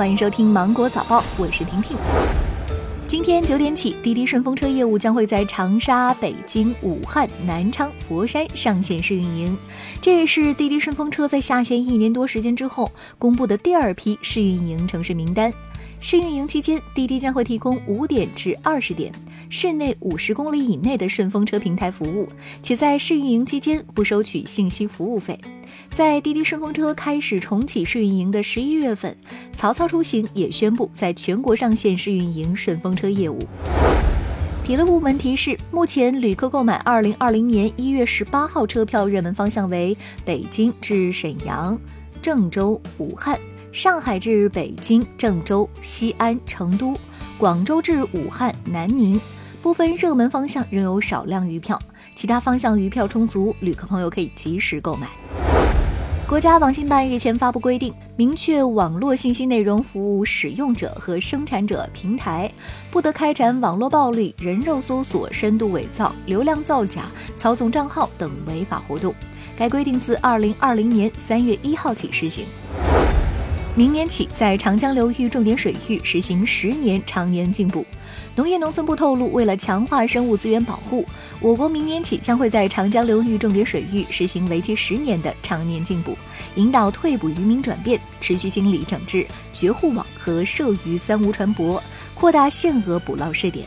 欢迎收听芒果早报，我是婷婷。今天九点起，滴滴顺风车业务将会在长沙、北京、武汉、南昌、佛山上线试运营。这也是滴滴顺风车在下线一年多时间之后公布的第二批试运营城市名单。试运营期间，滴滴将会提供五点至二十点市内五十公里以内的顺风车平台服务，且在试运营期间不收取信息服务费。在滴滴顺风车开始重启试运营的十一月份，曹操出行也宣布在全国上线试运营顺风车业务。铁路部门提示，目前旅客购买二零二零年一月十八号车票热门方向为北京至沈阳、郑州、武汉；上海至北京、郑州、西安、成都；广州至武汉、南宁。部分热门方向仍有少量余票，其他方向余票充足，旅客朋友可以及时购买。国家网信办日前发布规定，明确网络信息内容服务使用者和生产者平台不得开展网络暴力、人肉搜索、深度伪造、流量造假、操纵账号等违法活动。该规定自二零二零年三月一号起施行。明年起，在长江流域重点水域实行十年常年禁捕。农业农村部透露，为了强化生物资源保护，我国明年起将会在长江流域重点水域实行为期十年的常年禁捕，引导退捕渔民转变，持续清理整治绝户网和涉渔三无船舶，扩大限额捕捞试点。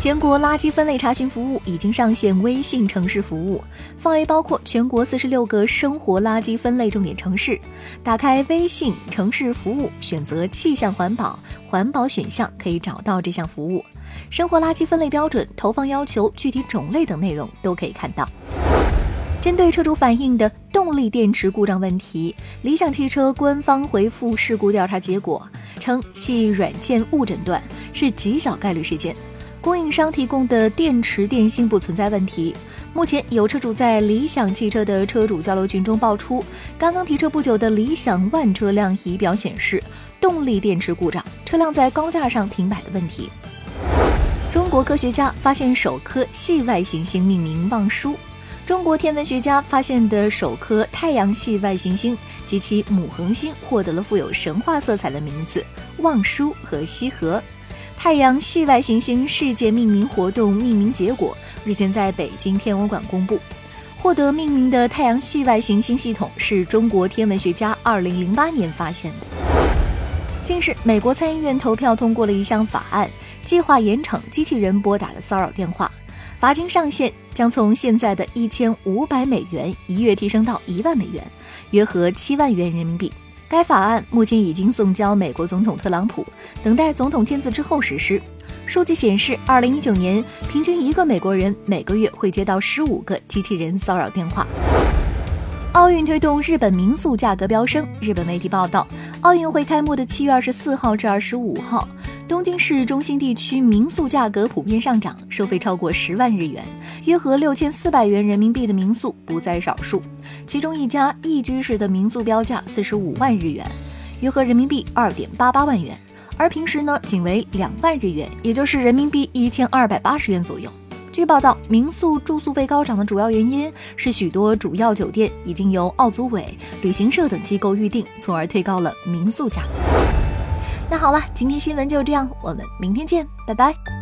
全国垃圾分类查询服务已经上线微信城市服务，范围包括全国四十六个生活垃圾分类重点城市。打开微信城市服务，选择气象环保环保选项，可以找到这项服务。生活垃圾分类标准、投放要求、具体种类等内容都可以看到。针对车主反映的动力电池故障问题，理想汽车官方回复事故调查结果称，系软件误诊断，是极小概率事件。供应商提供的电池电芯不存在问题。目前有车主在理想汽车的车主交流群中爆出，刚刚提车不久的理想 ONE 车辆仪表显示动力电池故障，车辆在高架上停摆的问题。中国科学家发现首颗系外行星命名望舒。中国天文学家发现的首颗太阳系外行星及其母恒星获得了富有神话色彩的名字望舒和羲和。太阳系外行星世界命名活动命名结果日前在北京天文馆公布，获得命名的太阳系外行星系统是中国天文学家2008年发现的。近日，美国参议院投票通过了一项法案，计划严惩机器人拨打的骚扰电话，罚金上限将从现在的一千五百美元一月提升到一万美元，约合七万元人民币。该法案目前已经送交美国总统特朗普，等待总统签字之后实施。数据显示，二零一九年平均一个美国人每个月会接到十五个机器人骚扰电话。奥运推动日本民宿价格飙升。日本媒体报道，奥运会开幕的七月二十四号至二十五号，东京市中心地区民宿价格普遍上涨，收费超过十万日元，约合六千四百元人民币的民宿不在少数。其中一家一居室的民宿标价四十五万日元，约合人民币二点八八万元，而平时呢仅为两万日元，也就是人民币一千二百八十元左右。据报道，民宿住宿费高涨的主要原因是许多主要酒店已经由奥组委、旅行社等机构预订，从而推高了民宿价。那好了，今天新闻就这样，我们明天见，拜拜。